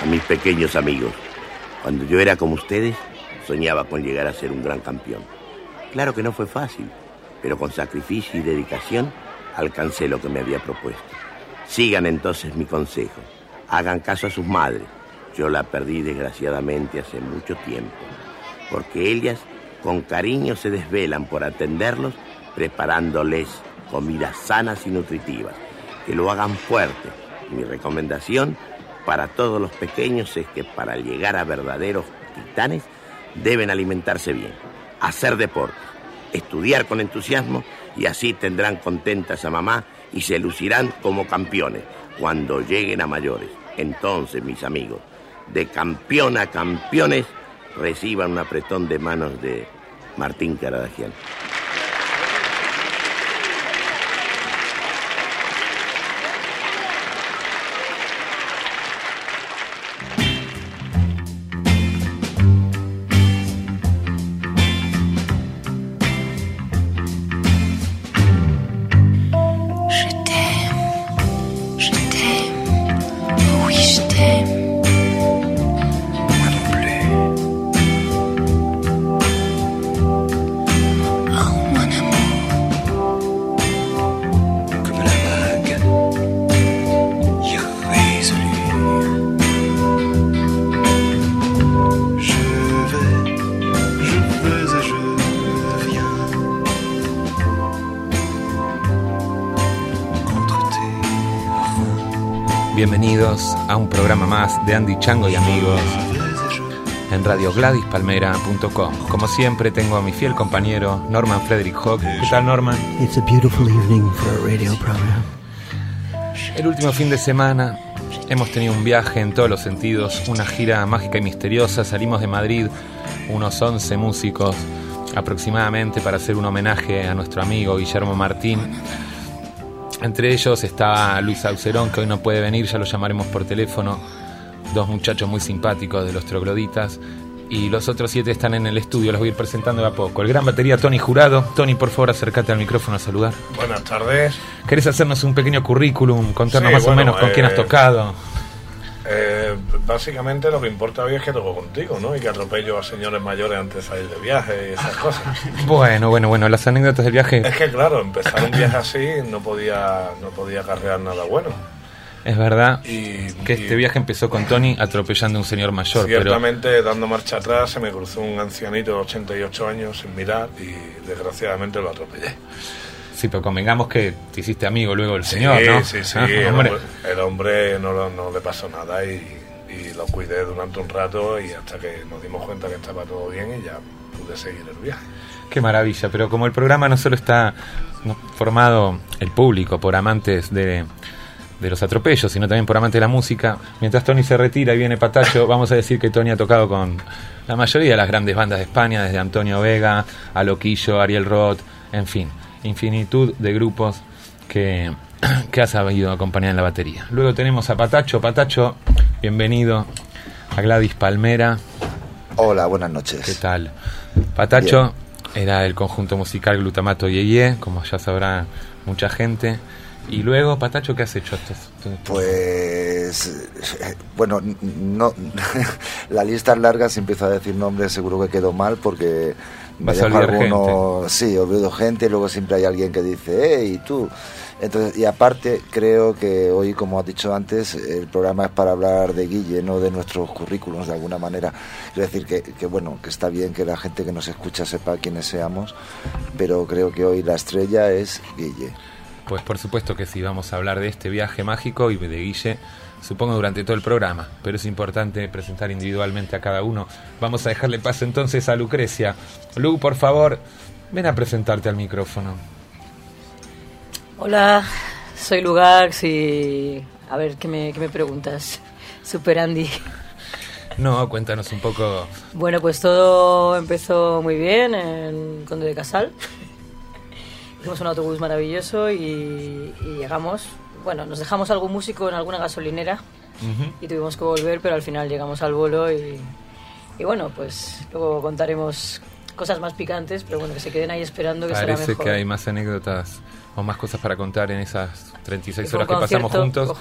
a mis pequeños amigos. Cuando yo era como ustedes, soñaba con llegar a ser un gran campeón. Claro que no fue fácil, pero con sacrificio y dedicación alcancé lo que me había propuesto. Sigan entonces mi consejo. Hagan caso a sus madres. Yo la perdí desgraciadamente hace mucho tiempo, porque ellas con cariño se desvelan por atenderlos, preparándoles comidas sanas y nutritivas, que lo hagan fuerte. Mi recomendación para todos los pequeños es que para llegar a verdaderos titanes deben alimentarse bien, hacer deporte, estudiar con entusiasmo y así tendrán contentas a mamá y se lucirán como campeones cuando lleguen a mayores. Entonces, mis amigos, de campeón a campeones, reciban un apretón de manos de Martín Caradagian. Chango y amigos en radiogladispalmera.com. Como siempre tengo a mi fiel compañero Norman Frederick Hawk. ¿Qué tal Norman? It's a beautiful evening for a radio program. El último fin de semana hemos tenido un viaje en todos los sentidos, una gira mágica y misteriosa. Salimos de Madrid, unos 11 músicos aproximadamente para hacer un homenaje a nuestro amigo Guillermo Martín entre ellos está Luis Aucerón, que hoy no puede venir, ya lo llamaremos por teléfono. Dos muchachos muy simpáticos de los trogloditas. Y los otros siete están en el estudio, los voy a ir presentando de a poco. El gran batería Tony Jurado. Tony, por favor, acércate al micrófono a saludar. Buenas tardes. ¿Querés hacernos un pequeño currículum? Contarnos más o menos con quién has eh, tocado. Eh, básicamente lo que importa hoy es que toco contigo, ¿no? Y que atropello a señores mayores antes de salir de viaje y esas cosas. Bueno, bueno, bueno, las anécdotas del viaje. Es que claro, empezar un viaje así no podía, no podía cargar nada bueno. Es verdad y, que este viaje empezó con Tony atropellando a un señor mayor. Ciertamente, dando marcha atrás, se me cruzó un ancianito de 88 años sin mirar y desgraciadamente lo atropellé. Sí, pero convengamos que te hiciste amigo luego del señor, ¿no? Sí, sí, ah, el, hombre. el hombre no, no le pasó nada y, lo cuidé durante un rato y hasta que nos dimos cuenta que estaba todo bien y ya pude seguir el viaje. Qué maravilla, pero como el programa no solo está formado el público por amantes de, de los atropellos, sino también por amantes de la música. Mientras Tony se retira y viene Patacho, vamos a decir que Tony ha tocado con la mayoría de las grandes bandas de España, desde Antonio Vega a Loquillo, Ariel Roth, en fin infinitud de grupos que, que ha sabido acompañar en la batería. Luego tenemos a Patacho. Patacho, bienvenido a Gladys Palmera. Hola, buenas noches. ¿Qué tal? Patacho era el conjunto musical Glutamato Yeye, como ya sabrá mucha gente. Y luego, Patacho, ¿qué has hecho? Pues, bueno, no, la lista es larga, si empiezo a decir nombres seguro que quedo mal porque me dejo alguno, sí, olvido gente, luego siempre hay alguien que dice, hey, tú. Entonces, y aparte, creo que hoy, como has dicho antes, el programa es para hablar de Guille, no de nuestros currículums de alguna manera. Es decir, que, que bueno, que está bien que la gente que nos escucha sepa quiénes seamos, pero creo que hoy la estrella es Guille. Pues por supuesto que sí, vamos a hablar de este viaje mágico y de Guille supongo durante todo el programa, pero es importante presentar individualmente a cada uno. Vamos a dejarle paso entonces a Lucrecia. Lu, por favor, ven a presentarte al micrófono. Hola, soy Lugax y... A ver, ¿qué me, qué me preguntas? Super Andy. No, cuéntanos un poco. Bueno, pues todo empezó muy bien en Conde de Casal. Hicimos un autobús maravilloso y llegamos bueno, nos dejamos algún músico en alguna gasolinera y tuvimos que volver, pero al final llegamos al bolo y, y, bueno, pues luego contaremos cosas más picantes, pero bueno, que se queden ahí esperando que Parece será mejor. que hay más anécdotas más cosas para contar en esas 36 Fue un horas que pasamos juntos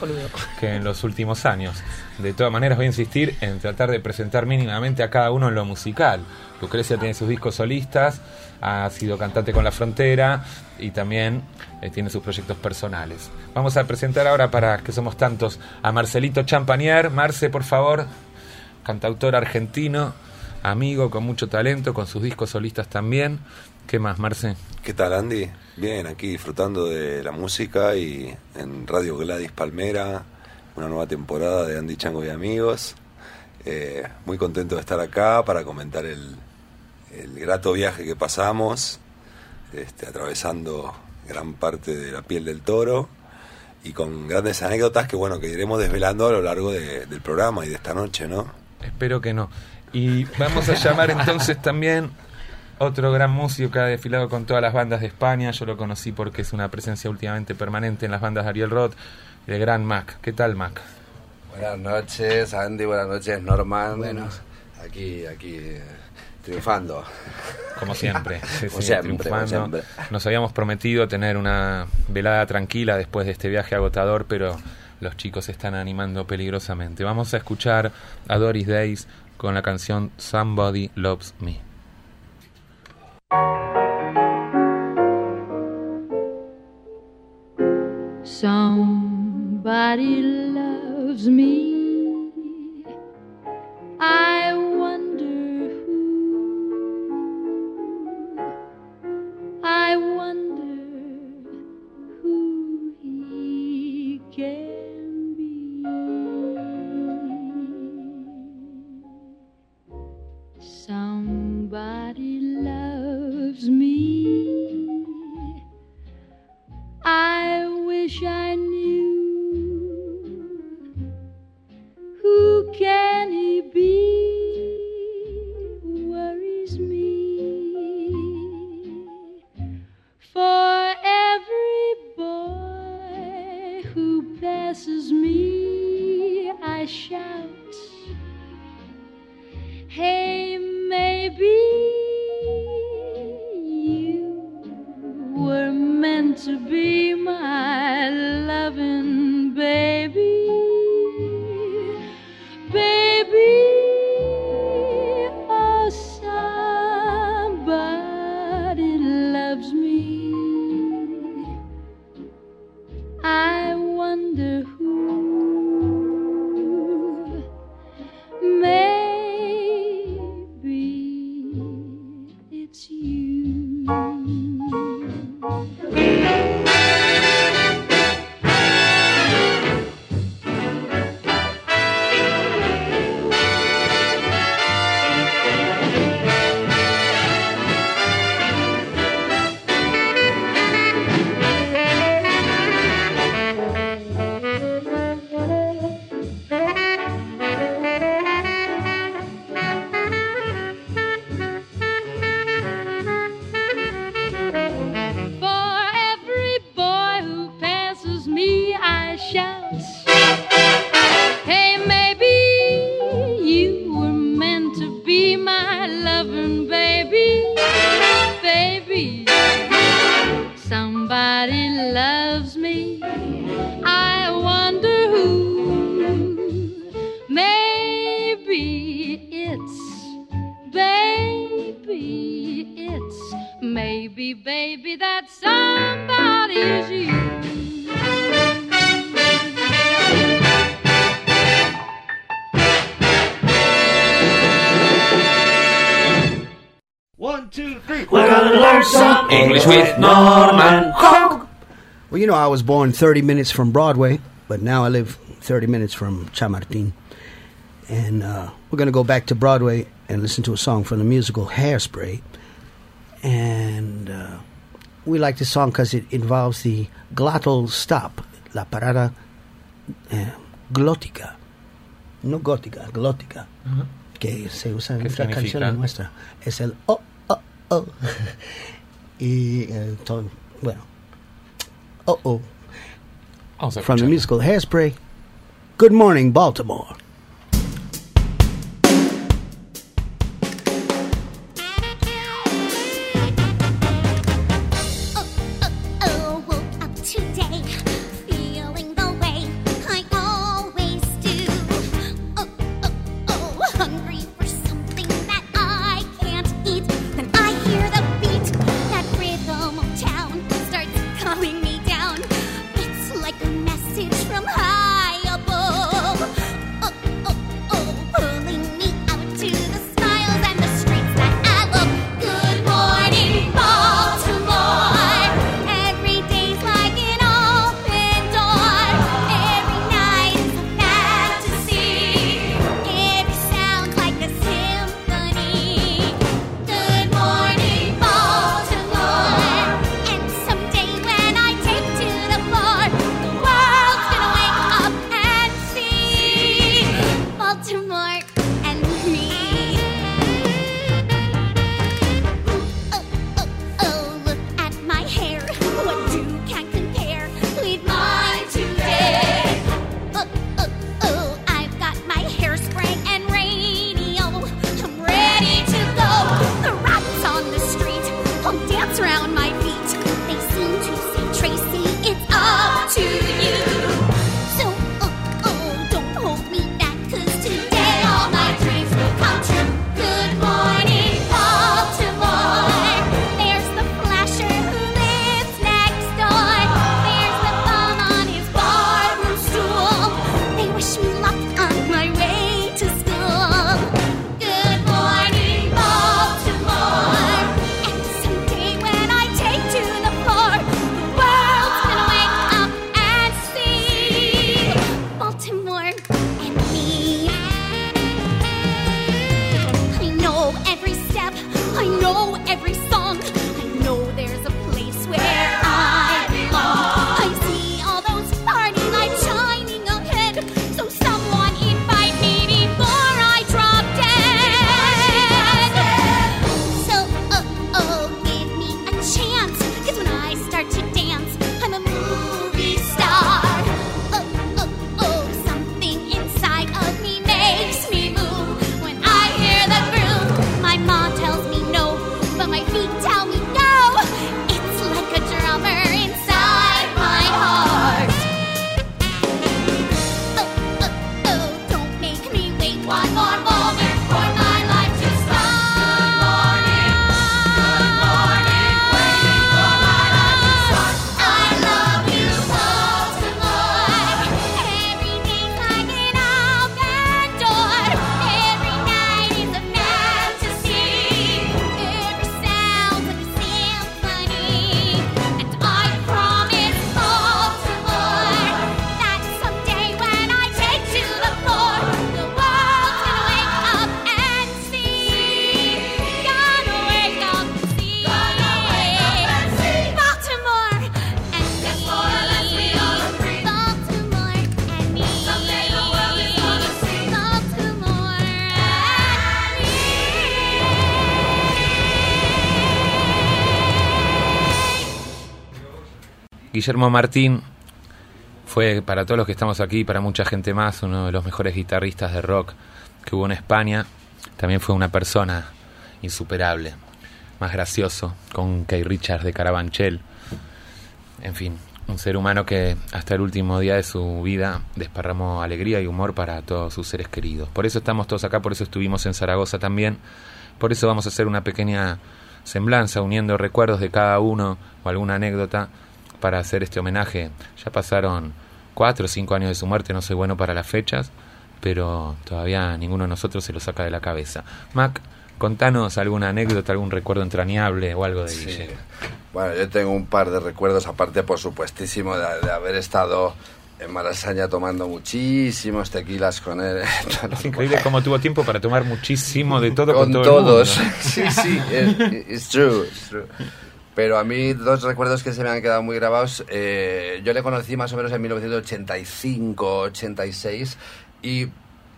que en los últimos años. De todas maneras, voy a insistir en tratar de presentar mínimamente a cada uno en lo musical. Lucrecia tiene sus discos solistas, ha sido cantante con La Frontera y también eh, tiene sus proyectos personales. Vamos a presentar ahora, para que somos tantos, a Marcelito Champagnier. Marce, por favor, cantautor argentino, amigo con mucho talento, con sus discos solistas también. ¿Qué más, Marce? ¿Qué tal, Andy? Bien, aquí disfrutando de la música y en Radio Gladys Palmera, una nueva temporada de Andy Chango y Amigos. Eh, muy contento de estar acá para comentar el, el grato viaje que pasamos, este, atravesando gran parte de la piel del toro y con grandes anécdotas que, bueno, que iremos desvelando a lo largo de- del programa y de esta noche, ¿no? Espero que no. Y vamos a llamar entonces también otro gran músico que ha desfilado con todas las bandas de España. Yo lo conocí porque es una presencia últimamente permanente en las bandas de Ariel Roth, el gran Mac. ¿Qué tal, Mac? Buenas noches, Andy. Buenas noches, Norman. Aquí, aquí, eh, triunfando. Como siempre, sí, Como sí, siempre, como triunfando. siempre. Nos habíamos prometido tener una velada tranquila después de este viaje agotador, pero los chicos se están animando peligrosamente. Vamos a escuchar a Doris Days con la canción Somebody Loves Me. Somebody loves me. I I wonder who he can be. Somebody loves me. I wish I knew who can he passes me I shout hey maybe you were meant to be my loving baby. Baby, was born 30 minutes from Broadway, but now I live 30 minutes from Chamartin. And uh, we're going to go back to Broadway and listen to a song from the musical Hairspray. And uh, we like this song because it involves the glottal stop, la parada eh, glótica. No gótica, glótica. Que se usa en ¿Qué muchas significa? canciones nuestras. Es el oh, oh, oh. y eh, todo, bueno. Oh, oh. From the musical Hairspray. Good morning, Baltimore. Guillermo Martín fue para todos los que estamos aquí, para mucha gente más, uno de los mejores guitarristas de rock que hubo en España. También fue una persona insuperable, más gracioso, con Kay Richards de Carabanchel. En fin, un ser humano que hasta el último día de su vida desparramó alegría y humor para todos sus seres queridos. Por eso estamos todos acá, por eso estuvimos en Zaragoza también. Por eso vamos a hacer una pequeña semblanza uniendo recuerdos de cada uno o alguna anécdota para hacer este homenaje. Ya pasaron cuatro o cinco años de su muerte, no soy bueno para las fechas, pero todavía ninguno de nosotros se lo saca de la cabeza. Mac, contanos alguna anécdota, algún recuerdo entrañable o algo de Sí. Guille. Bueno, yo tengo un par de recuerdos, aparte, por supuestísimo, de, de haber estado en Malasaña tomando muchísimos tequilas con él. Es increíble cómo tuvo tiempo para tomar muchísimo de todo con, con todo el todos. mundo. sí, sí, es it's true, it's true. Pero a mí dos recuerdos que se me han quedado muy grabados. eh, yo le conocí más o menos en 1985, 86 y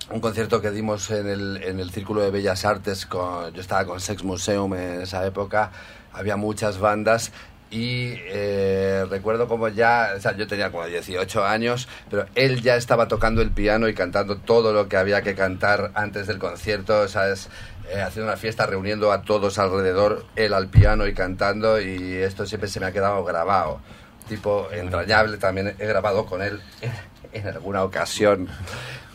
un concierto que dimos en el, en el Círculo de Bellas Artes. Con, yo estaba con Sex Museum en esa época. Había muchas bandas y eh, recuerdo como ya, o sea, yo tenía como 18 años, pero él ya estaba tocando el piano y cantando todo lo que había que cantar antes del concierto, ¿sabes? Eh, haciendo una fiesta, reuniendo a todos alrededor, él al piano y cantando, y esto siempre se me ha quedado grabado. Tipo entrañable, también he grabado con él en alguna ocasión.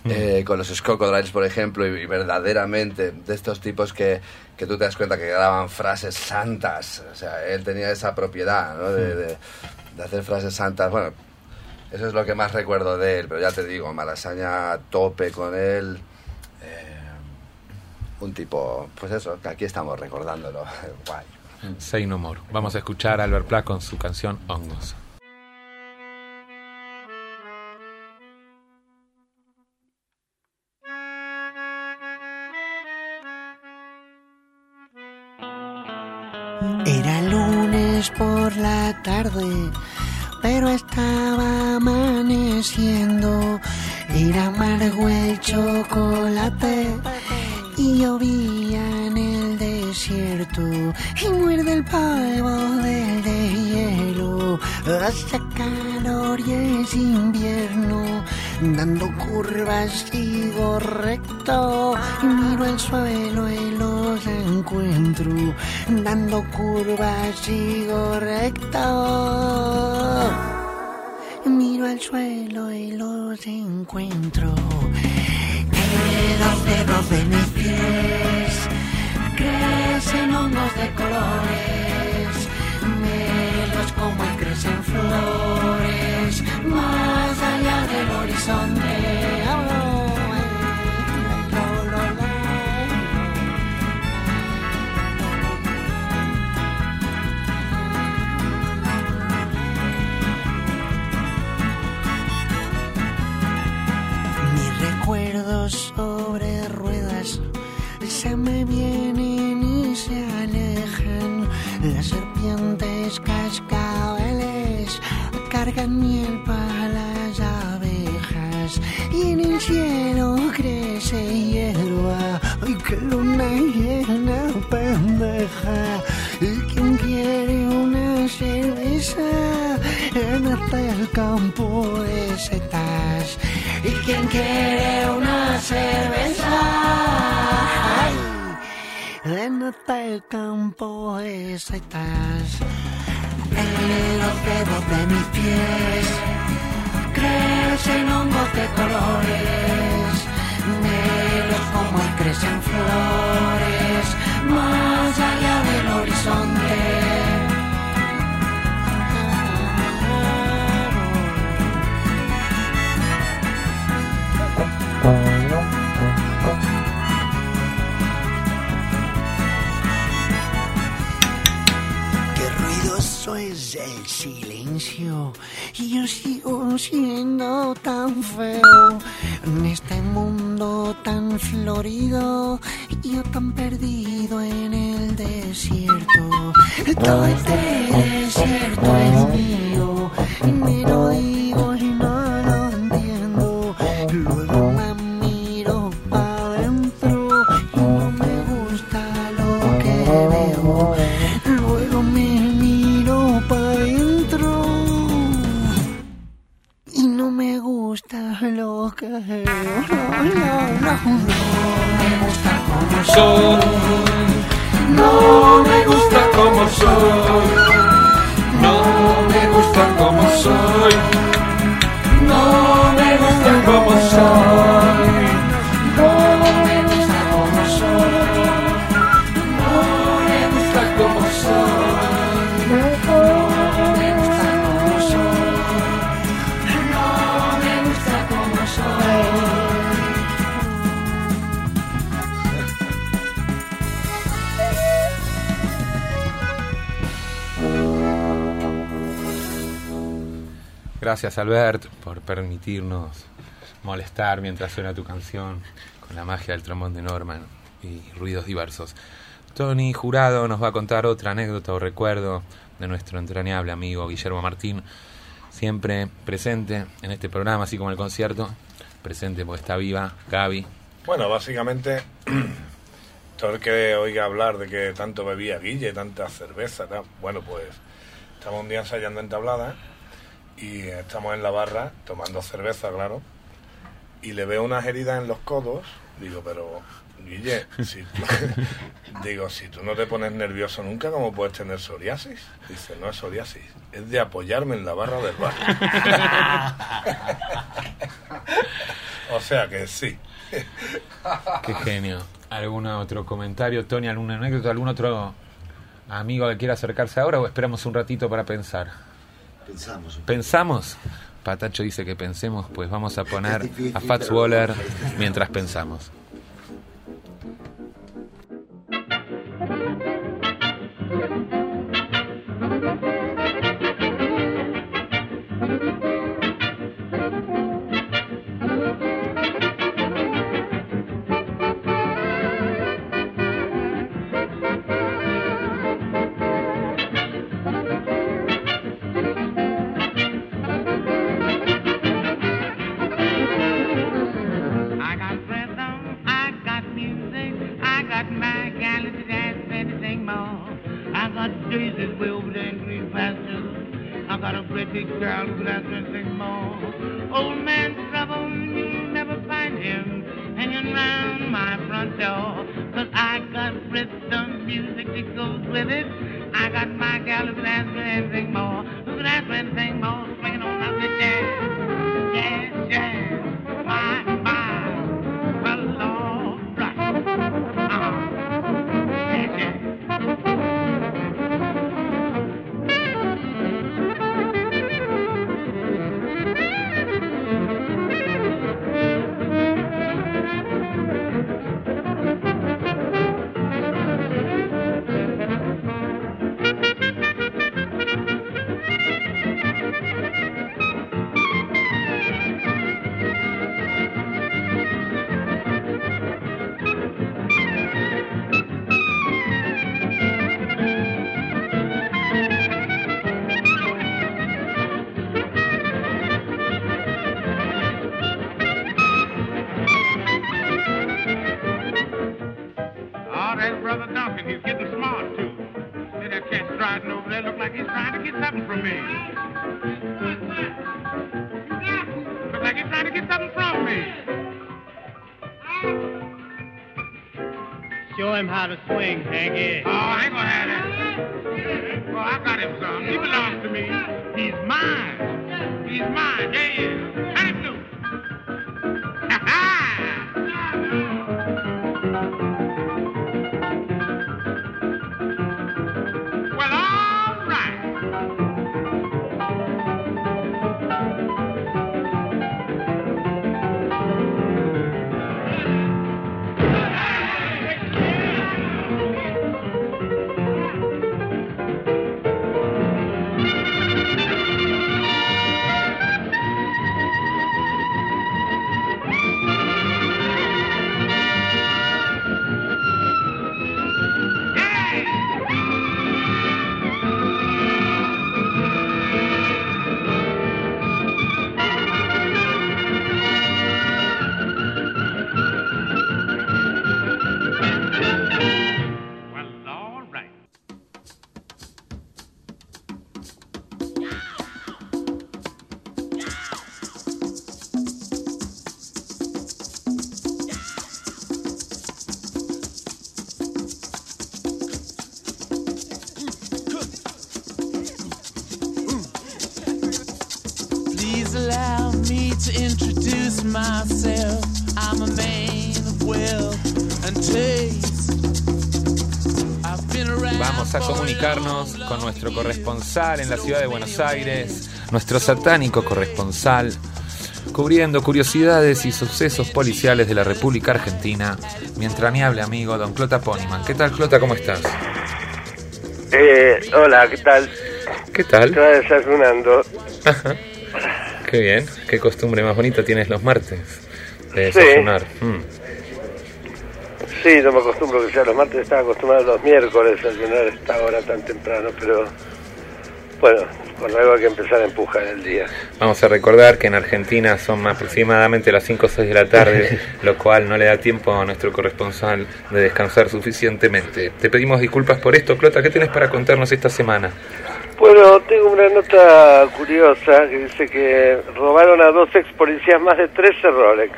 eh, con los Crocodiles, por ejemplo, y, y verdaderamente de estos tipos que, que tú te das cuenta que graban frases santas. O sea, él tenía esa propiedad ¿no? de, de- de hacer frases santas. Bueno, eso es lo que más recuerdo de él, pero ya te digo, Malasaña a tope con él. Un tipo, pues eso, que aquí estamos recordándolo. Guay. Say no more. Vamos a escuchar a Albert Pla con su canción Hongos. Era lunes por la tarde, pero estaba amaneciendo. Era amargo el chocolate y llovía en el desierto. Y muerde el polvo del hielo. Hace calor y es invierno. Dando curvas sigo recto miro el suelo y los encuentro. Dando curvas sigo recto. Miro al suelo y los encuentro. Dedos de mis pies crecen hongos de colores. Me los como crecen flores más allá del horizonte. Sobre ruedas se me vienen y se alejan. Las serpientes cascabeles cargan miel para las abejas. Y en el cielo crece hierba. ¡Ay, qué luna llena pendeja! ¿Y quién quiere una cerveza en este campo de setas? ¿Y quién quiere una cerveza? Ay, en este campo de setas. En los dedos de mis pies crecen hongos de colores. Me los como crecen flores más allá del horizonte. El silencio y yo sigo siendo tan feo en este mundo tan florido y yo tan perdido en el desierto. Todo este desierto es mío y me No, no, no me gusta como soy. No me gusta como soy. No me gusta como soy. No me gusta como soy. Gracias Albert por permitirnos molestar mientras suena tu canción con la magia del trombón de Norman y ruidos diversos. Tony Jurado nos va a contar otra anécdota o recuerdo de nuestro entrañable amigo Guillermo Martín, siempre presente en este programa, así como en el concierto, presente porque está viva Gaby. Bueno, básicamente, todo el que oiga hablar de que tanto bebía Guille, tanta cerveza, bueno, pues estamos un día ensayando en tablada y estamos en la barra tomando cerveza, claro, y le veo unas heridas en los codos, digo, pero Guille, si tú, digo, si tú no te pones nervioso nunca, ¿cómo puedes tener psoriasis? Dice, no es psoriasis, es de apoyarme en la barra del bar. o sea que sí. Qué genio. ¿Algún otro comentario, Tony? ¿Alguna anécdota? ¿Algún otro amigo que quiera acercarse ahora o esperamos un ratito para pensar? Pensamos. ¿Pensamos? Patacho dice que pensemos, pues vamos a poner a Fats Waller mientras pensamos. Got daisies, velvet and green pastures. I got a pretty girl who dance anything more. Old man's trouble, you'll never find him hanging round my front door. Cause I got rhythm, music that goes with it. I got my gal who can dance for anything more. Who can dance for anything more, swinging on up the jazz. Jazz, jazz. How to swing, Hanky. Oh, I ain't gonna have that. Well, I got him some. He belongs to me. He's mine. He's mine. Yeah, corresponsal en la ciudad de Buenos Aires, nuestro satánico corresponsal, cubriendo curiosidades y sucesos policiales de la República Argentina, mi entrañable amigo Don Clota Poniman. ¿Qué tal, Clota? ¿Cómo estás? Eh, hola, ¿qué tal? ¿Qué tal? Estaba desayunando. Ajá. Qué bien, qué costumbre más bonita tienes los martes de Sí. desayunar. Mm. Sí, no me acostumbro que sea los martes, estaba acostumbrado los miércoles a desayunar a esta hora tan temprano, pero bueno, con algo hay que empezar a empujar el día. Vamos a recordar que en Argentina son aproximadamente las 5 o 6 de la tarde, lo cual no le da tiempo a nuestro corresponsal de descansar suficientemente. Te pedimos disculpas por esto, Clota. ¿Qué tienes para contarnos esta semana? Bueno, tengo una nota curiosa que dice que robaron a dos ex policías más de 13 Rolex.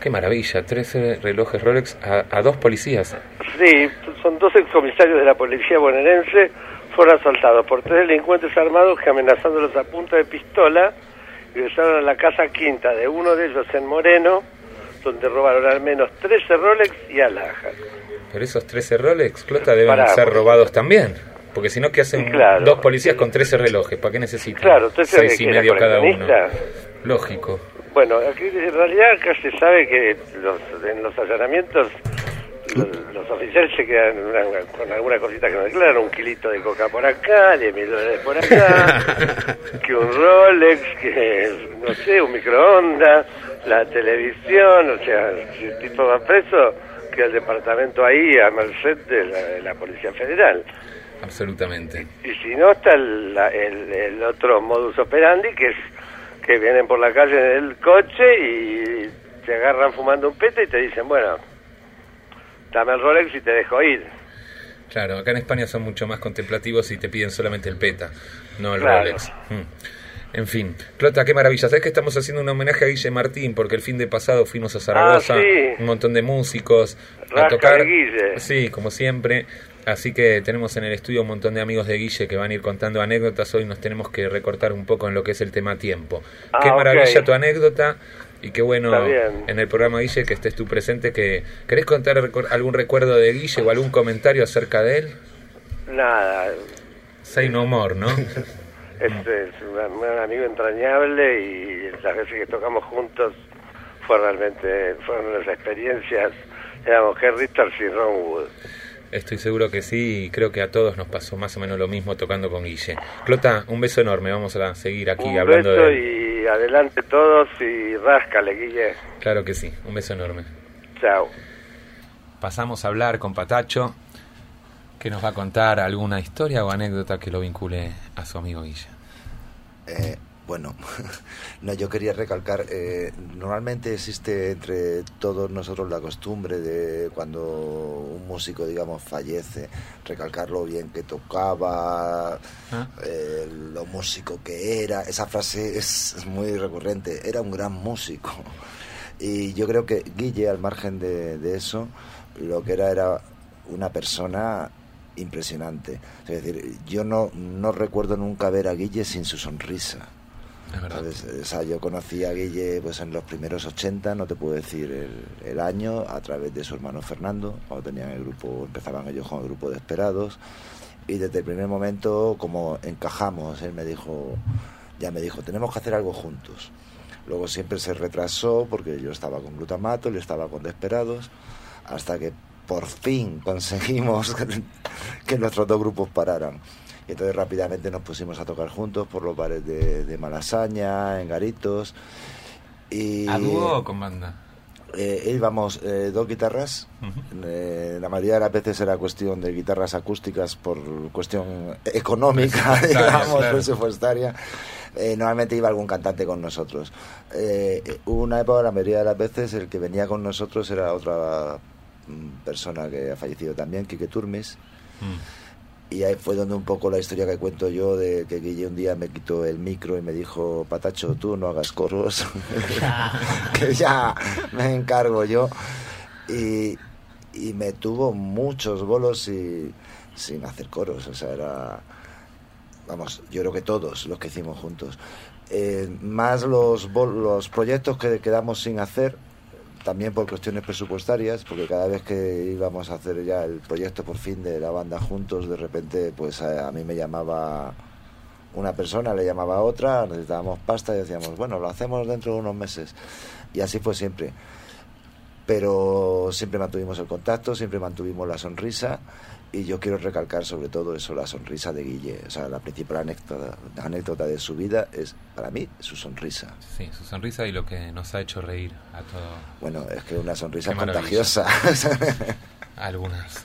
Qué maravilla, 13 relojes Rolex a, a dos policías. Sí, son dos excomisarios de la policía bonaerense, fueron asaltados por tres delincuentes armados que amenazándolos a punta de pistola ingresaron a la casa quinta de uno de ellos en Moreno, donde robaron al menos 13 Rolex y alhajas. Pero esos 13 Rolex, Clota, deben Pará, ser robados también. Porque si no, ¿qué hacen claro. dos policías con 13 relojes? ¿Para qué necesitan? Claro, entonces Seis ¿qué y medio cada uno. Lógico. Bueno, aquí en realidad acá se sabe que los, en los allanamientos los, los oficiales se quedan una- con alguna cosita que no declaran, un kilito de coca por acá, 10 mil dólares por acá, que un Rolex, que no sé, un microondas, la televisión, o sea, si el tipo va preso, queda el departamento ahí a merced de la, de la Policía Federal. Absolutamente. Y si no, está el, el, el otro modus operandi, que es que vienen por la calle en el coche y te agarran fumando un pete y te dicen, bueno, dame el Rolex y te dejo ir. Claro, acá en España son mucho más contemplativos y te piden solamente el PETA, no el Claro. Rolex. Mm. En fin, Clota, qué maravilla. ¿Sabes que estamos haciendo un homenaje a Guille Martín? Porque el fin de pasado fuimos a Zaragoza, Ah, sí. un montón de músicos a tocar. Guille. Sí, como siempre. Así que tenemos en el estudio un montón de amigos de Guille que van a ir contando anécdotas. Hoy nos tenemos que recortar un poco en lo que es el tema tiempo. Ah, qué maravilla tu anécdota y qué bueno en el programa Guille que estés tú presente. Que, ¿Querés contar algún recuerdo de Guille o algún comentario acerca de él? Nada, Say no more, ¿no? este es un, un amigo entrañable y las veces que tocamos juntos fue realmente, fueron unas experiencias, éramos Henry Richards y Ron Wood. Estoy seguro que sí, y creo que a todos nos pasó más o menos lo mismo tocando con Guille. Clota, un beso enorme, vamos a seguir aquí Un hablando beso de él. Y adelante todos y ráscale, Guille. Claro que sí, un beso enorme. Chao. Pasamos a hablar con Patacho, que nos va a contar alguna historia o anécdota que lo vincule a su amigo Guille. Eh, bueno, no, yo quería recalcar, eh, normalmente existe entre todos nosotros la costumbre de cuando un músico, digamos, fallece, recalcar lo bien que tocaba, Ah. eh, lo músico que era. Esa frase es, es muy recurrente, era un gran músico. Y yo creo que Guille, al margen de, de eso, lo que era era una persona impresionante. Es decir, yo no, no recuerdo nunca ver a Guille sin su sonrisa. Yo conocí a Guille pues, en los primeros 80, no te puedo decir el, año, a través de su hermano Fernando, cuando tenían el grupo, empezaban ellos con el grupo de Esperados. Y desde el primer momento, como encajamos, él me dijo, ya me dijo, tenemos que hacer algo juntos. Luego siempre se retrasó porque yo estaba con Glutamato, él estaba con Desperados, hasta que por fin conseguimos que nuestros dos grupos pararan. Y entonces rápidamente nos pusimos a tocar juntos por los bares de, de Malasaña, en Garitos. Y, ¿A dúo o con banda? eh, íbamos eh, dos guitarras. Eh, la mayoría de las veces era cuestión de guitarras acústicas por cuestión económica, digamos, claro. presupuestaria. Eh, normalmente iba algún cantante con nosotros. Eh, hubo una época, la mayoría de las veces, el que venía con nosotros era otra mm, persona que ha fallecido también, Quique Turmis. Y ahí fue donde un poco la historia que cuento yo de que Guille un día me quitó el micro y me dijo, Patacho, tú no hagas coros, que ya me encargo yo. Y, y me tuvo muchos bolos y, sin hacer coros, o sea, era, vamos, yo creo que todos los que hicimos juntos. Eh, más los, los proyectos que quedamos sin hacer, también por cuestiones presupuestarias, porque cada vez que íbamos a hacer ya el proyecto por fin de la banda juntos, de repente pues a, a mí me llamaba una persona, le llamaba a otra, necesitábamos pasta y decíamos, bueno, lo hacemos dentro de unos meses. Y así fue siempre. Pero siempre mantuvimos el contacto, siempre mantuvimos la sonrisa y yo quiero recalcar sobre todo eso, la sonrisa de Guille. O sea, la principal anécdota, anécdota de su vida es, para mí, su sonrisa. Sí, su sonrisa y lo que nos ha hecho reír a todos. Bueno, es que una sonrisa contagiosa. Algunas.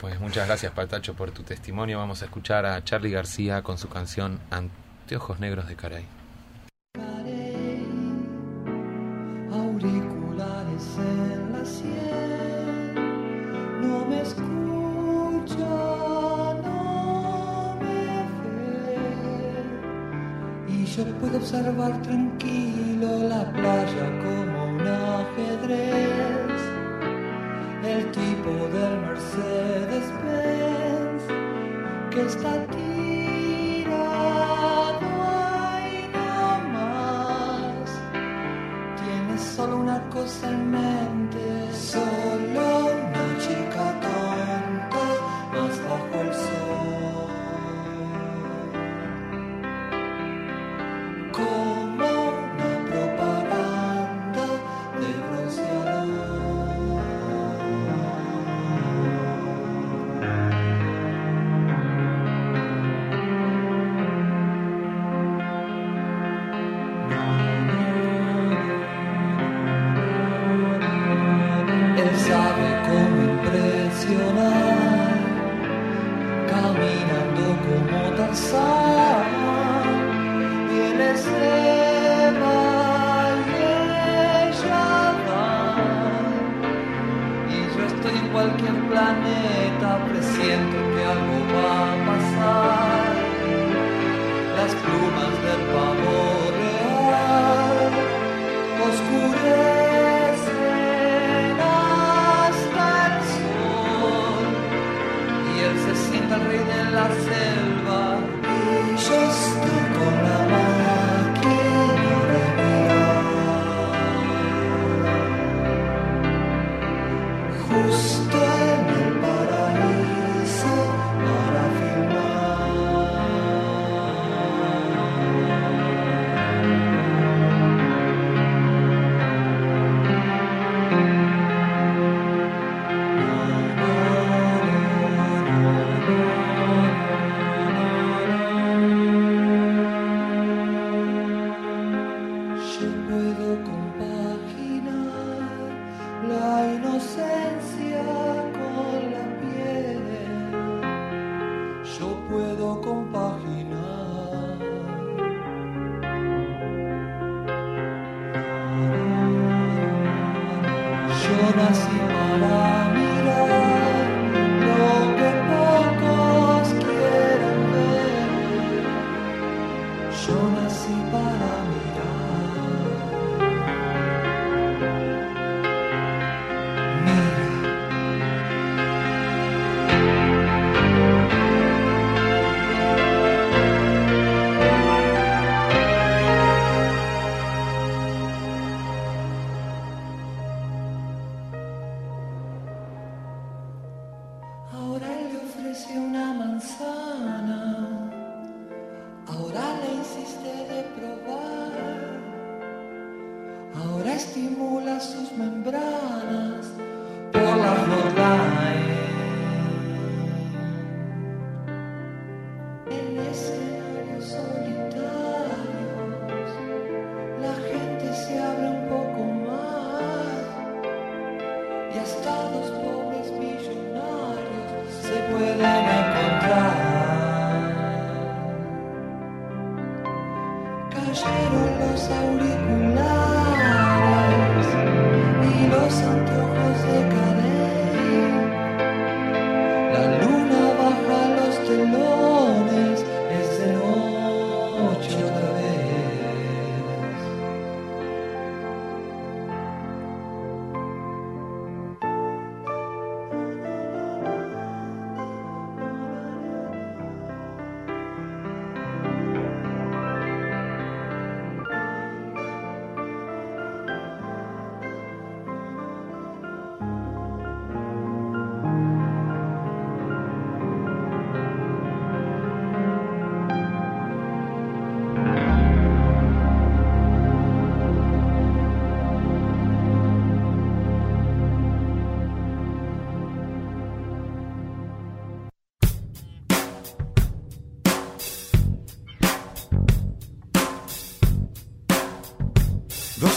Pues muchas gracias, Patacho, por tu testimonio. Vamos a escuchar a Charlie García con su canción Anteojos Negros de Caray. Yo puedo observar tranquilo la playa como un ajedrez, el tipo del Mercedes-Benz que está tirado ahí nomás. Tienes solo una cosa en mente, solo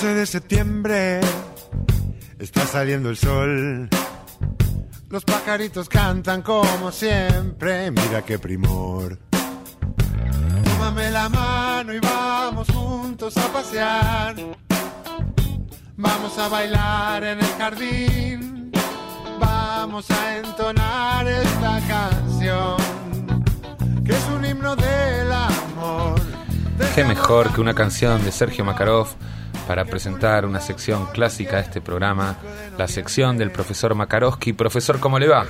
12 de septiembre está saliendo el sol. Los pajaritos cantan como siempre, mira qué primor. Tómame la mano y vamos juntos a pasear. Vamos a bailar en el jardín. Vamos a entonar esta canción, que es un himno del amor. Qué mejor que una canción de Sergio Makarov para presentar una sección clásica de este programa, la sección del profesor Makarovsky. Profesor, ¿cómo le va?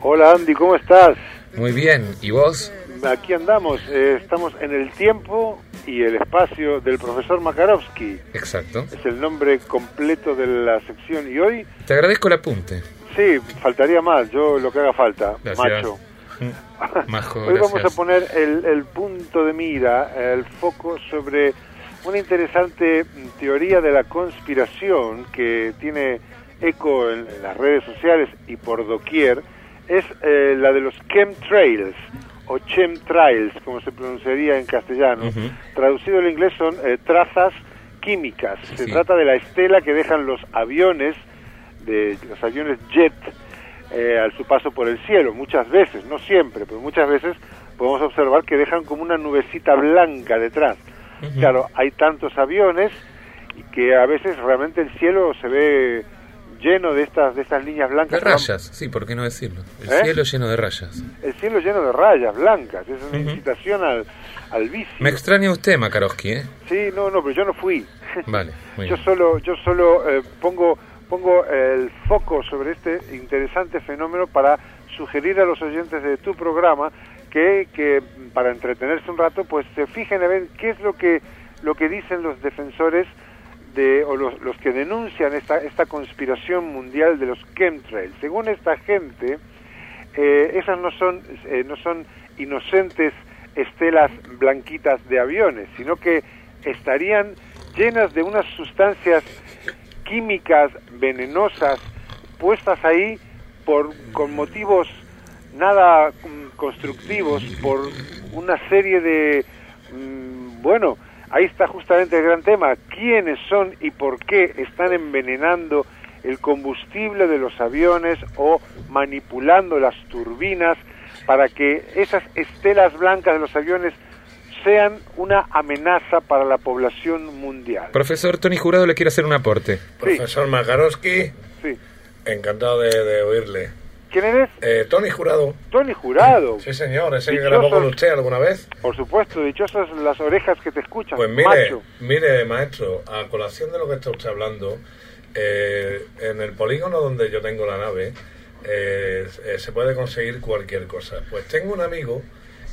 Hola Andy, ¿cómo estás? Muy bien, ¿y vos? Aquí andamos, eh, estamos en el tiempo y el espacio del profesor Makarovsky. Exacto. Es el nombre completo de la sección y hoy, Te agradezco el apunte. sí, faltaría más, yo lo que haga falta, Gracias. macho. Majo, Hoy vamos a poner el, el punto de mira, el foco sobre una interesante mm, teoría de la conspiración que tiene eco en, en las redes sociales y por doquier, es eh, la de los chemtrails o chemtrails, como se pronunciaría en castellano. Traducido al inglés son eh, trazas químicas. Se trata de la estela que dejan los aviones, de los aviones jet, eh, al su paso por el cielo. Muchas veces, no siempre, pero muchas veces podemos observar que dejan como una nubecita blanca detrás. Claro, hay tantos aviones y que a veces realmente el cielo se ve lleno de estas de estas líneas De blancas. rayas, sí, ¿por qué no decirlo? El ¿Eh? cielo lleno de rayas. El cielo lleno de rayas blancas. Es una Ujú. incitación al, al vicio. Me extraña usted, Makarovsky, ¿eh? Sí, no, no, pero yo no fui. Vale, muy yo bien. solo, yo solo eh, pongo, pongo el foco sobre este interesante fenómeno para sugerir a los oyentes de tu programa que, que para entretenerse un rato, pues se fijen a ver qué es lo que, lo que dicen los defensores de, o los, los que denuncian esta, esta conspiración mundial de los chemtrails. Según esta gente, eh, esas no son, eh, no son inocentes estelas blanquitas de aviones, sino que estarían llenas de unas sustancias químicas venenosas puestas ahí por con motivos nada constructivos por una serie de mm, bueno ahí está justamente el gran tema quiénes son y por qué están envenenando el combustible de los aviones o manipulando las turbinas para que esas estelas blancas de los aviones sean una amenaza para la población mundial. Profesor Tony Jurado le quiere hacer un aporte. Profesor Makarowski, Sí. encantado de, de oírle. ¿Quién eres? Eh, Tony Jurado. Tony Jurado. Sí, señor, ese que grabó con usted alguna vez. Por supuesto, dichosas las orejas que te escuchan. Pues mire, macho. mire, maestro, a colación de lo que está usted hablando, eh, en el polígono donde yo tengo la nave, eh, eh, se puede conseguir cualquier cosa. Pues tengo un amigo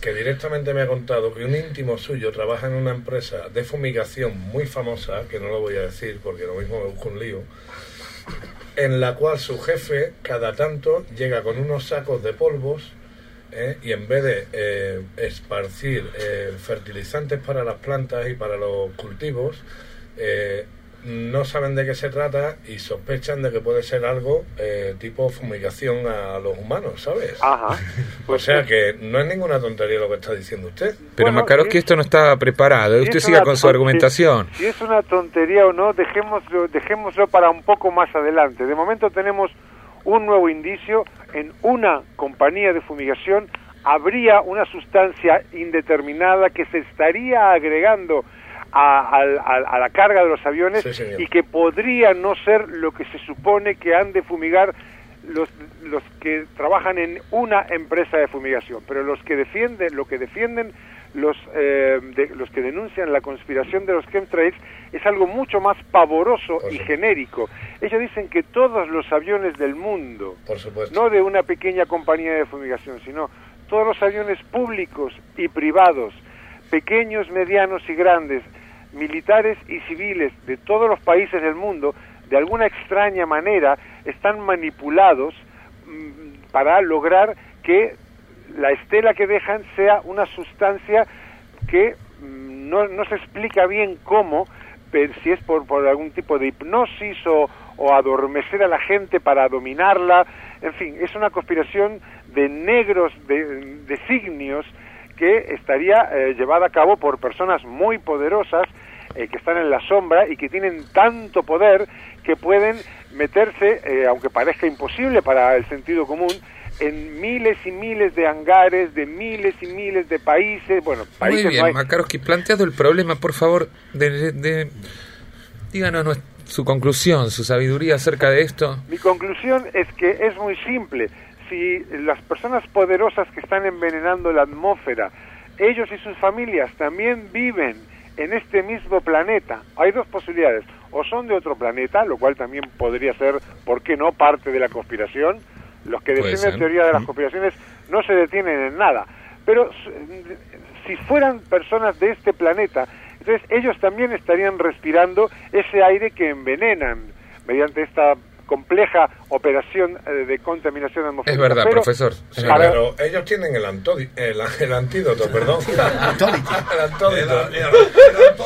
que directamente me ha contado que un íntimo suyo trabaja en una empresa de fumigación muy famosa, que no lo voy a decir porque lo mismo me busco un lío, en la cual su jefe cada tanto llega con unos sacos de polvos ¿eh? y en vez de eh, esparcir eh, fertilizantes para las plantas y para los cultivos, no saben de qué se trata y sospechan de que puede ser algo eh, tipo fumigación a los humanos, ¿sabes? Ajá. o sea que no es ninguna tontería lo que está diciendo usted. Pero Makarovsky esto no está preparado. Si Usted es siga con su argumentación. Si es una tontería o no, dejémoslo, dejémoslo para un poco más adelante. De momento tenemos un nuevo indicio. En una compañía de fumigación habría una sustancia indeterminada que se estaría agregando a, a la carga de los aviones Sí, y que podría no ser lo que se supone que han de fumigar los, los que trabajan en una empresa de fumigación, pero los que defienden, lo que defienden los, eh, de- los que denuncian la conspiración de los chemtrails es algo mucho más pavoroso y genérico. Ellos dicen que todos los aviones del mundo, Por supuesto. no de una pequeña compañía de fumigación, sino todos los aviones públicos y privados, pequeños, medianos y grandes, militares y civiles de todos los países del mundo, de alguna extraña manera están manipulados mm, para lograr que la estela que dejan sea una sustancia que mm, no, no se explica bien cómo, pero si es por, por algún tipo de hipnosis o, o adormecer a la gente para dominarla, en fin, es una conspiración de negros de, designios que estaría eh, llevada a cabo por personas muy poderosas eh, que están en la sombra y que tienen tanto poder que pueden meterse, eh, aunque parezca imposible para el sentido común, en miles y miles de hangares, de miles y miles de países, bueno, países Muy bien, no hay- Makarowski, planteado el problema, por favor, de, de- díganos su conclusión, su sabiduría acerca de esto. Mi conclusión es que es muy simple. Si las personas poderosas que están envenenando la atmósfera, ellos y sus familias también viven en este mismo planeta, hay dos posibilidades. O son de otro planeta, lo cual también podría ser, ¿por qué no?, parte de la conspiración. Los que defienden ser. teoría de las conspiraciones no se detienen en nada. Pero si fueran personas de este planeta, entonces ellos también estarían respirando ese aire que envenenan mediante esta compleja operación eh, de contaminación Es atmosférica. verdad, Pero profesor. es Sí, verdad. pero ellos tienen el, antodi- el, el antídoto, perdón. el antídoto.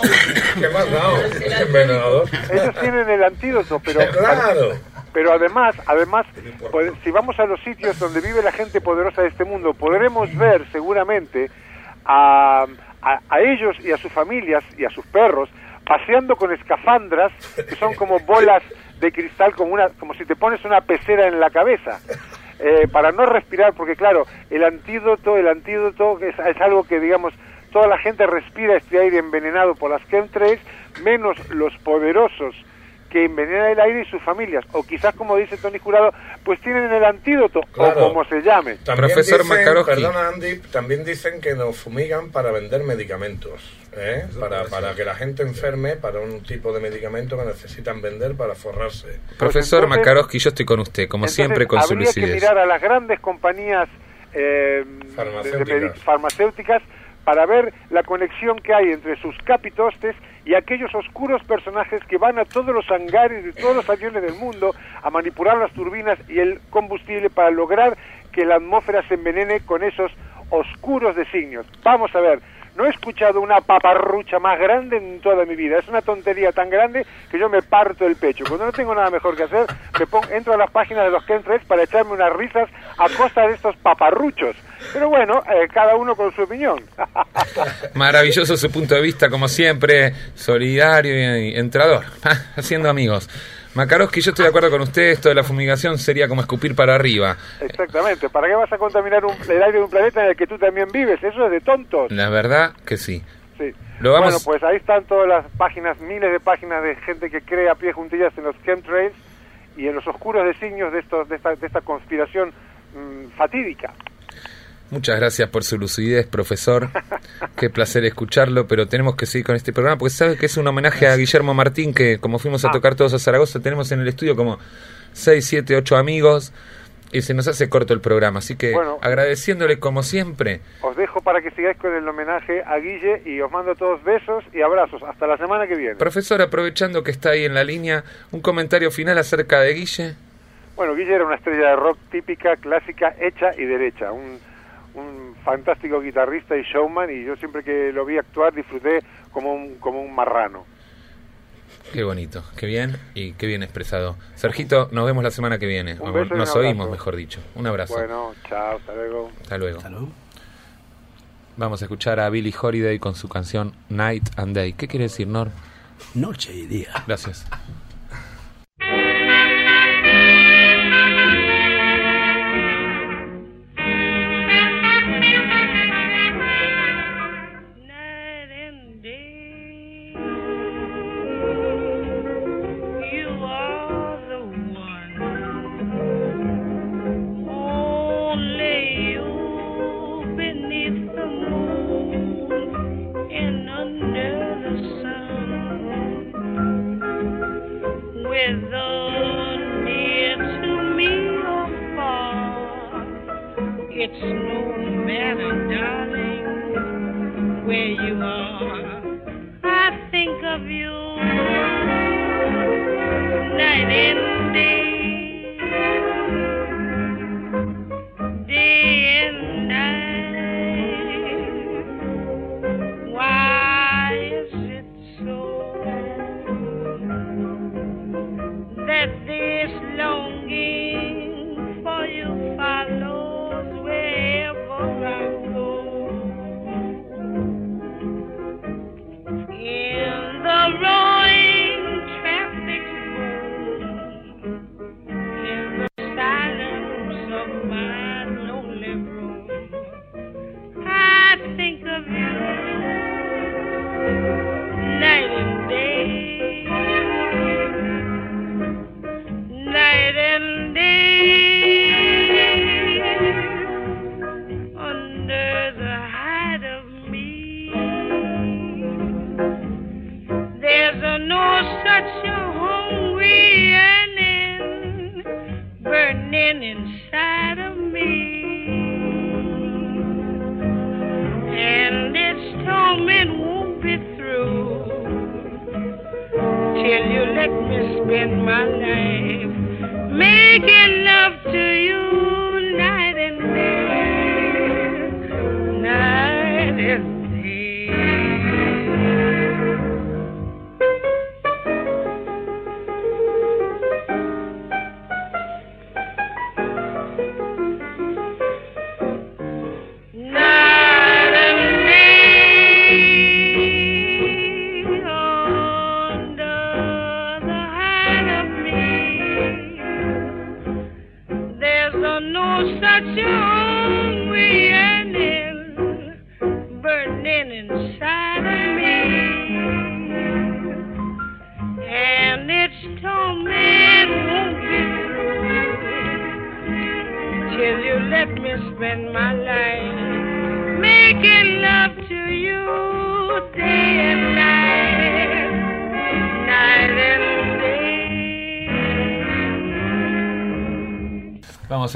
¿Qué más dado? Envenenador. ellos tienen el antídoto, pero Claro. pero además, además, pues, si vamos a los sitios donde vive la gente poderosa de este mundo, podremos ver seguramente a, a, a ellos y a sus familias y a sus perros paseando con escafandras que son como bolas de cristal, como una, como si te pones una pecera en la cabeza. eh, para no respirar, porque claro, el antídoto, el antídoto es, es algo que digamos toda la gente respira este aire envenenado por las chemtrails, menos los poderosos que envenenan el aire y sus familias, o quizás como dice Tony Jurado, pues tienen el antídoto, Claro. o como se llame. También Profesor dicen. Perdona, Andy, también dicen que nos fumigan para vender medicamentos, ¿eh? para, para que la gente enferme para un tipo de medicamento que necesitan vender para forrarse. Profesor entonces- Makarowski, yo estoy con usted, como Entonces, siempre, con su habría que lucidez. mirar a las grandes compañías eh, de- de Farmacéuticas. farmacéuticas para ver la conexión que hay entre sus capitostes y aquellos oscuros personajes que van a todos los hangares de todos los aviones del mundo a manipular las turbinas y el combustible para lograr que la atmósfera se envenene con esos oscuros designios. Vamos a ver, no he escuchado una paparrucha más grande en toda mi vida. Es una tontería tan grande que yo me parto el pecho. Cuando no tengo nada mejor que hacer, me pongo, entro a las páginas de los chemtrails para echarme unas risas a costa de estos paparruchos. Pero bueno, eh, cada uno con su opinión. Maravilloso su punto de vista, como siempre, solidario y entrador, haciendo amigos. Makarowski, yo estoy de acuerdo con usted, esto de la fumigación sería como escupir para arriba. Exactamente. ¿Para qué vas a contaminar un- el aire de un planeta en el que tú también vives? Eso es de tontos. La verdad que sí. Sí. Lo vamos- Bueno, pues ahí están todas las páginas, miles de páginas de gente que cree a pie juntillas en los chemtrails y en los oscuros designios de, estos, de, esta, de esta conspiración mm, fatídica. Muchas gracias por su lucidez, profesor. Qué placer escucharlo, pero tenemos que seguir con este programa porque sabe que es un homenaje a Guillermo Martín, que como fuimos a tocar todos a Zaragoza, tenemos en el estudio como 6, 7, 8 amigos y se nos hace corto el programa. Así que Bueno. agradeciéndole como siempre. Os dejo para que sigáis con el homenaje a Guille y os mando todos besos y abrazos. Hasta la semana que viene. Profesor, aprovechando que está ahí en la línea, un comentario final acerca de Guille. Bueno, Guille era una estrella de rock típica, clásica, hecha y derecha. Un, un fantástico guitarrista y showman y yo siempre que lo vi actuar disfruté como un, como un marrano. Qué bonito, qué bien y qué bien expresado. Sergito, nos vemos la semana que viene. Un O beso y un nos oímos, mejor dicho. Un abrazo. Bueno, chao, hasta luego. Hasta luego. Vamos a escuchar a Billie Holiday con su canción Night and Day. ¿Qué quiere decir, Nor? Noche y día. Gracias.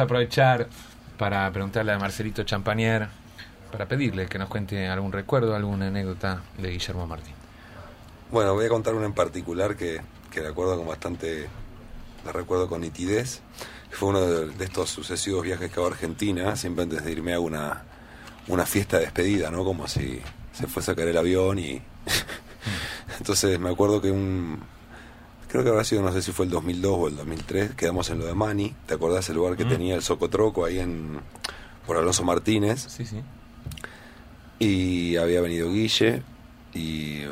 Aprovechar para preguntarle a Marcelito Champanier, para pedirle que nos cuente algún recuerdo, alguna anécdota de Guillermo Martín. Bueno, voy a contar una en particular que, que recuerdo con bastante. La recuerdo con nitidez. Fue uno de, de estos sucesivos viajes que hago a Argentina. Siempre antes de irme a una, una fiesta de despedida, ¿no? Como si se fuese a caer el avión y. Entonces me acuerdo que un. Creo que habrá sido, no sé si fue el 2002 o el 2003, quedamos en lo de Mani. ¿Te acordás el lugar que Mm. tenía el Socotroco ahí en. por Alonso Martínez? Sí, sí. Y había venido Guille y eh,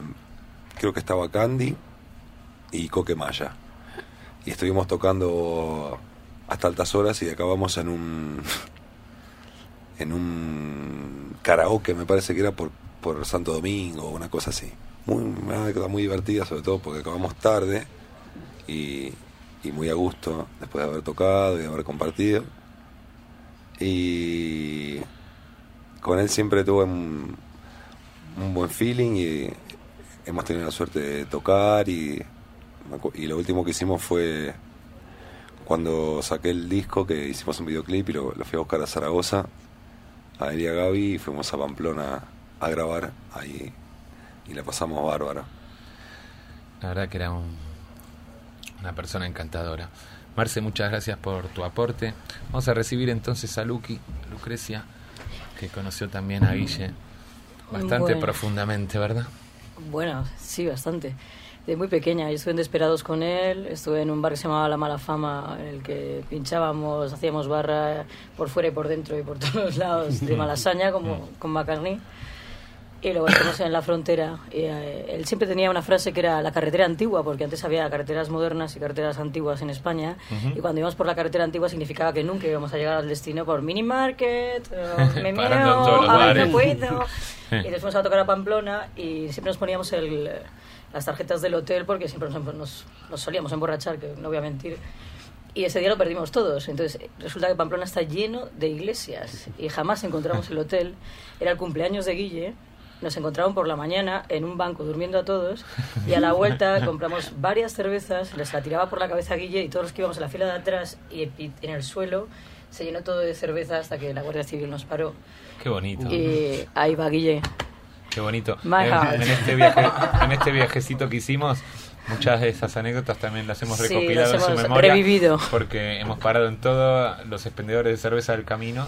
creo que estaba Candy y Coque Maya. Y estuvimos tocando hasta altas horas y acabamos en un en un karaoke, me parece que era por, por Santo Domingo o una cosa así. Muy, una anécdota muy divertida, sobre todo porque acabamos tarde y, y muy a gusto después de haber tocado y haber compartido. Y con él siempre tuve un, un buen feeling y hemos tenido la suerte de tocar y, y lo último que hicimos fue cuando saqué el disco que hicimos un videoclip y lo, lo fui a buscar a Zaragoza a él y a Gaby y fuimos a Pamplona a grabar ahí y la pasamos bárbaro. La verdad que era un- una persona encantadora. Marce, muchas gracias por tu aporte. Vamos a recibir entonces a Lucky, Lucrecia, que conoció también a Guille bastante Bueno. profundamente, ¿verdad? Bueno, sí, bastante. De muy pequeña, yo estuve en Desperados con él, estuve en un bar que se llamaba La Mala Fama, en el que pinchábamos, hacíamos barra por fuera y por dentro y por todos lados de Malasaña, como con McCartney. Y luego estuvimos en la frontera. Y, eh, él siempre tenía una frase que era la carretera antigua, porque antes había carreteras modernas y carreteras antiguas en España. Ujú. Y cuando íbamos por la carretera antigua significaba que nunca íbamos a llegar al destino por mini market, o me meo, a ver, no puedo. Y después a tocar a Pamplona y siempre nos poníamos el, las tarjetas del hotel porque siempre nos, nos, nos solíamos emborrachar, que no voy a mentir. Y ese día lo perdimos todos. Entonces resulta que Pamplona está lleno de iglesias y jamás encontramos el hotel. Era el cumpleaños de Guille. Nos encontraron por la mañana en un banco durmiendo a todos y a la vuelta compramos varias cervezas, les la tiraba por la cabeza a Guille y todos los que íbamos en la fila de atrás y en el suelo se llenó todo de cerveza hasta que la Guardia Civil nos paró. Qué bonito. Y ahí va Guille. Qué bonito. En, en este viaje, en este viajecito que hicimos, muchas de esas anécdotas también las hemos Sí, recopilado las en su hemos memoria. revivido. Porque hemos parado en todos los expendedores de cerveza del camino.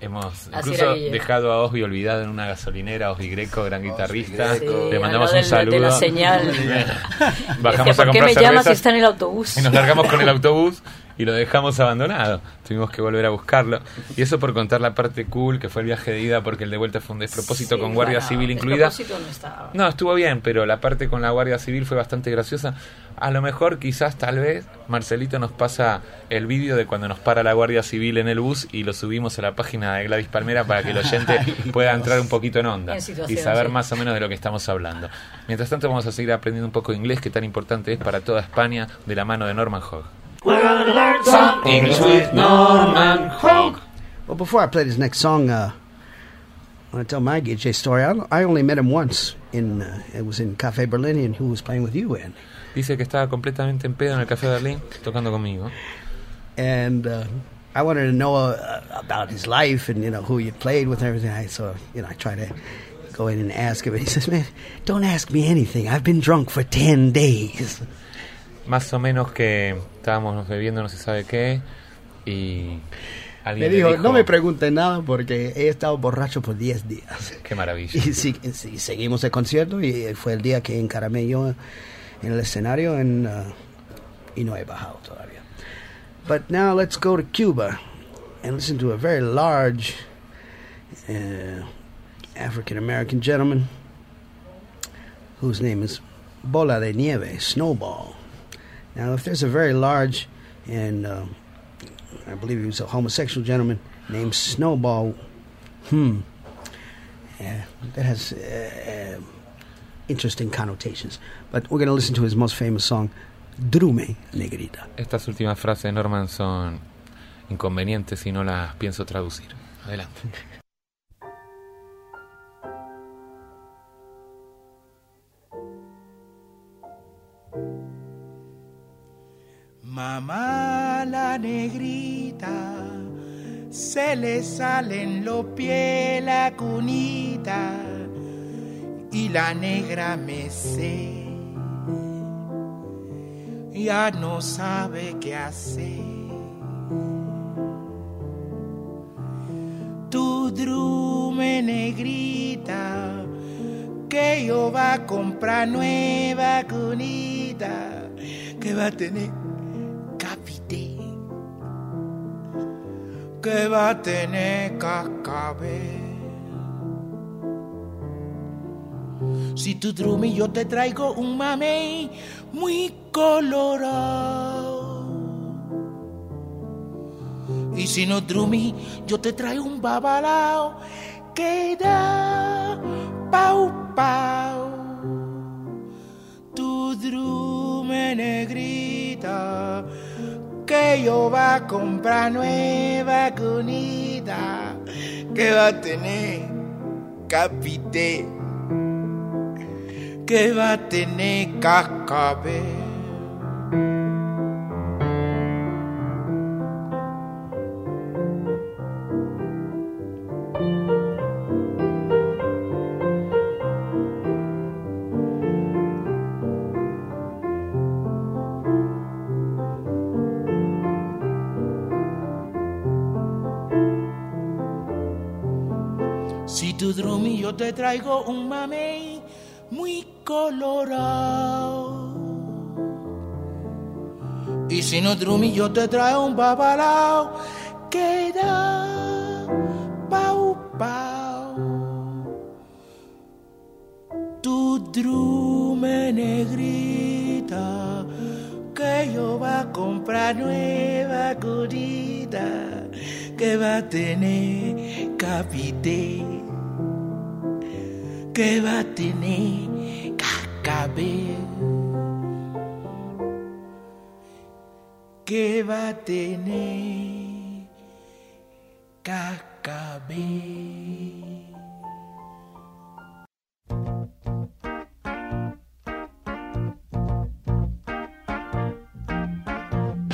Hemos Así incluso dejado a Osby olvidado en una gasolinera, Osby Greco, gran guitarrista. Greco. Le Sí, mandamos un del- de la saludo. señal. Bajamos a ¿por qué comprar me llamas si está en el autobús? Y nos largamos con el autobús y lo dejamos abandonado. Tuvimos que volver a buscarlo. Y eso por contar la parte cool, que fue el viaje de ida, porque el de vuelta fue un despropósito Sí, con Guardia bueno, Civil incluida. no estaba. No, estuvo bien, pero la parte con la Guardia Civil fue bastante graciosa. A lo mejor, quizás, tal vez, Marcelito nos pasa el vídeo de cuando nos para la Guardia Civil en el bus y lo subimos a la página de Gladys Palmera para que el oyente pueda entrar un poquito en onda En y saber sí. más o menos de lo que estamos hablando. Mientras tanto, vamos a seguir aprendiendo un poco de inglés, que tan importante es para toda España, de la mano de Norman Hogg. We're gonna learn some English with Norman Hogg. Well, before I play this next song, uh, I want to tell my Gijay story. I, I only met him once. In uh, it was in Cafe Berlin, and who was playing with you, Andy. Dice que estaba completamente en pedo en el Café Berlín tocando conmigo. and uh, I wanted to know uh, about his life and you know who he played with and everything. I so you know I tried to go in and ask him, and he says, "Man, don't ask me anything. I've been drunk for ten days." Más o menos que estábamos bebiendo no se sabe qué y alguien Me le dijo, no me pregunte nada porque he estado borracho por 10 días. Qué maravilla. Y, sí, sí, seguimos el concierto y fue el día que encaramé yo en el escenario en, uh, y no he bajado todavía. But now let's go to Cuba and listen to a very large uh, African American gentleman whose name is Bola de Nieve, Snowball. Now, if there's a very large and uh, I believe he was a homosexual gentleman named Snowball, hmm, yeah, that has uh, uh, interesting connotations. But we're going to listen to his most famous song, Drume Negrita. Estas últimas frases de Norman son inconvenientes y no las pienso traducir. Adelante. Mamá la negrita, se le salen los pies la cunita y la negra me sé. Ya no sabe qué hacer. Tu drume negrita, que yo va a comprar nueva cunita, que va a tener que va a tener cascabel. Si tu drumi yo te traigo un mamey muy colorado. Y si no drumi yo te traigo un babalao que da pau pau. Tu drume negrita yo va a comprar nueva cunita que va a tener capité que va a tener cascabel. Te traigo un mamey muy colorado. Y si no drumi yo te traigo un babalao que da pau pau. Tu drume negrita que yo va a comprar nueva curita que va a tener capité que va a tener que va a tener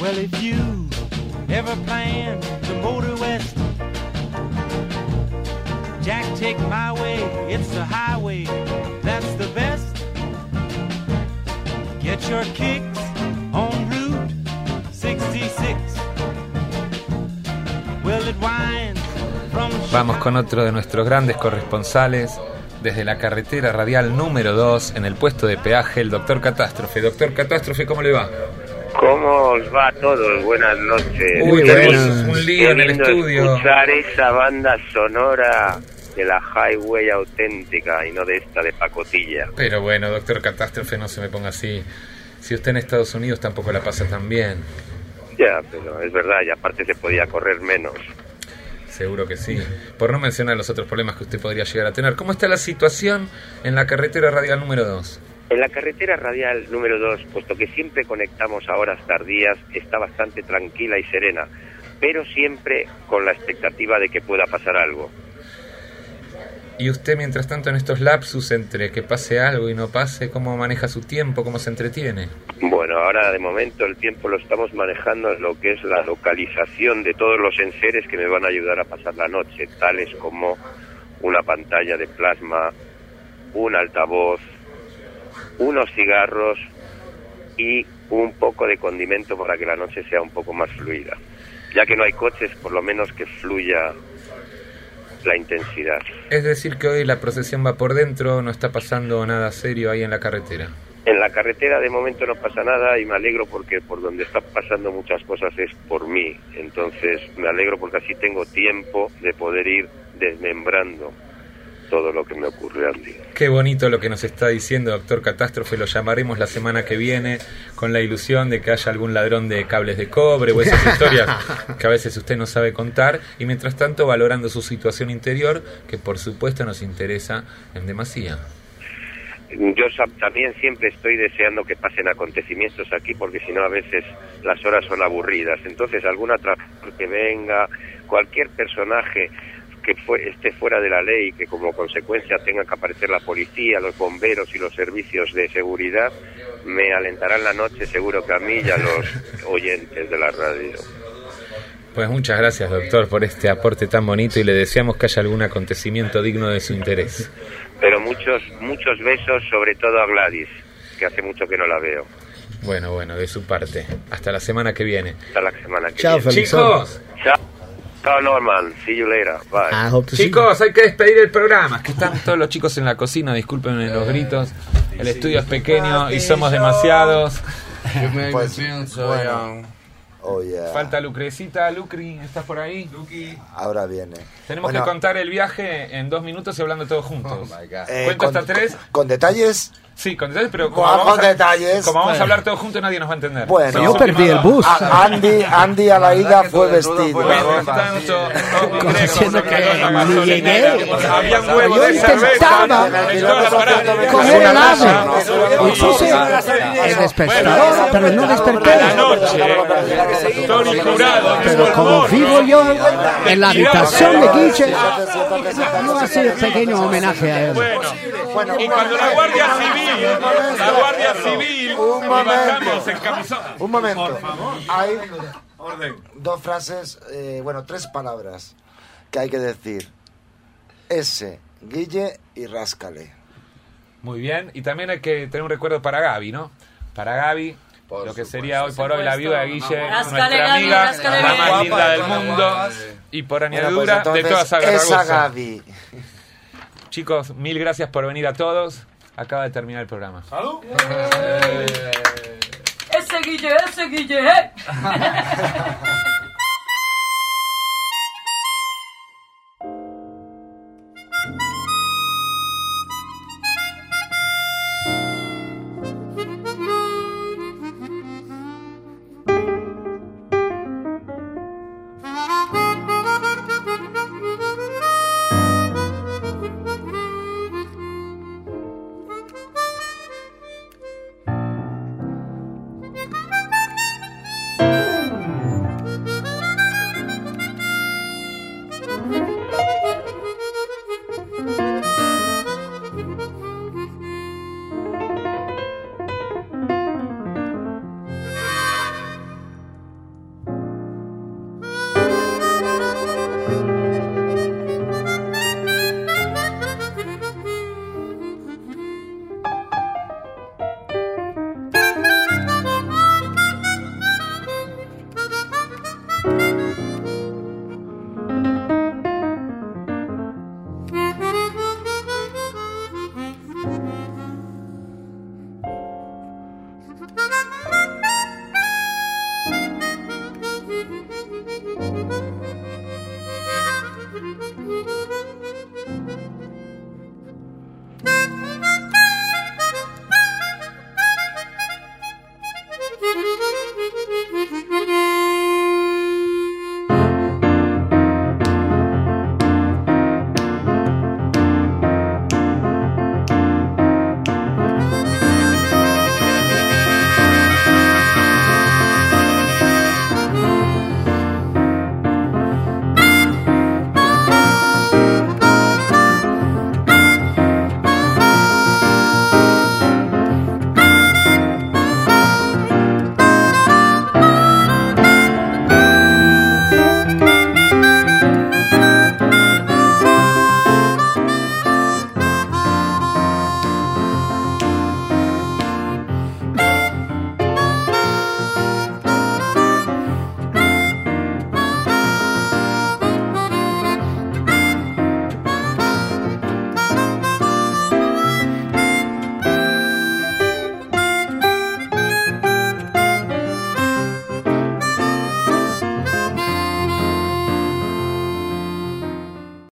Well, if you ever plan to motor west, Jack, take my way, it's the highway, Get your kicks on Route 66. Well, it winds from Vamos con otro de nuestros grandes corresponsales desde la carretera radial número 2 en el puesto de peaje, el doctor Catástrofe. Doctor Catástrofe, ¿cómo le va? ¿Cómo os va a todos? Buenas noches. Uy, tenemos un lío en el estudio. Escuchar esa banda sonora de la highway auténtica y no de esta de pacotilla. Pero bueno, doctor Catástrofe, no se me ponga así. Si usted en Estados Unidos tampoco la pasa tan bien. Ya, pero es verdad, y aparte se podía correr menos. Seguro que sí. Por no mencionar los otros problemas que usted podría llegar a tener. ¿Cómo está la situación en la carretera radial número 2? En la carretera radial número 2, puesto que siempre conectamos a horas tardías, está bastante tranquila y serena, pero siempre con la expectativa de que pueda pasar algo. Y usted, mientras tanto, en estos lapsus entre que pase algo y no pase, ¿cómo maneja su tiempo? ¿Cómo se entretiene? Bueno, ahora de momento el tiempo lo estamos manejando en lo que es la localización de todos los enseres que me van a ayudar a pasar la noche, tales como una pantalla de plasma, un altavoz, unos cigarros y un poco de condimento para que la noche sea un poco más fluida. Ya que no hay coches, por lo menos que fluya la intensidad. Es decir, que hoy la procesión va por dentro, no está pasando nada serio ahí en la carretera. En la carretera de momento no pasa nada y me alegro porque por donde están pasando muchas cosas es por mí. Entonces me alegro porque así tengo tiempo de poder ir desmembrando todo lo que me ocurre Andy. Qué bonito lo que nos está diciendo doctor Catástrofe, lo llamaremos la semana que viene con la ilusión de que haya algún ladrón de cables de cobre o esas historias que a veces usted no sabe contar y mientras tanto valorando su situación interior que por supuesto nos interesa en demasía. Yo también siempre estoy deseando que pasen acontecimientos aquí porque si no a veces las horas son aburridas. Entonces alguna trabajador que venga, cualquier personaje que fue, esté fuera de la ley, que como consecuencia tenga que aparecer la policía, los bomberos y los servicios de seguridad, me alentarán la noche seguro que a mí y a los oyentes de la radio. Pues muchas gracias doctor por este aporte tan bonito y le deseamos que haya algún acontecimiento digno de su interés. Pero muchos, muchos besos, sobre todo a Gladys, que hace mucho que no la veo. Bueno, bueno, de su parte. Hasta la semana que viene. Hasta la semana que Chao, viene. Chicos. Chao. Norman. See you later. Bye. Chicos, hay que despedir el programa. Que están todos los chicos en la cocina, disculpen los gritos. El estudio es pequeño y somos demasiados. Pues, bueno, oh, yeah. Falta Lucrecita. Lucri, ¿estás por ahí? Ahora viene. Tenemos Bueno, que contar el viaje en dos minutos y hablando todos juntos. eh, Cuento con, hasta tres. con detalles. Sí, con detalles, pero como Con- vamos, con a, detalles. como vamos a hablar todos juntos nadie nos va a entender. Bueno, Somos Yo perdí el bus. A- Andy, Andy a la ida fue vestido. Había un huevo yo de cerveza coger puse el despertador, pero no desperté. Tony Jurado, Pero como vivo yo en la habitación de Guiche, no hace pequeño homenaje a él. y cuando la Guardia Civil, la Guardia Civil, Un momento. Un momento. Hay dos frases, eh, bueno, tres palabras que hay que decir. S, Guille y Ráscale. Muy bien, y también hay que tener un recuerdo para Gaby, ¿no? Para Gaby, lo que sería hoy por hoy la viuda de Guille, Ráscale, nuestra Gaby, amiga, la más Guapa linda de del todas mundo, y por Bueno, pues añadidura de entonces, toda esa. Gaby. Chicos, mil gracias por venir a todos. Acaba de terminar el programa. Ese Guille, ese Guille. eh.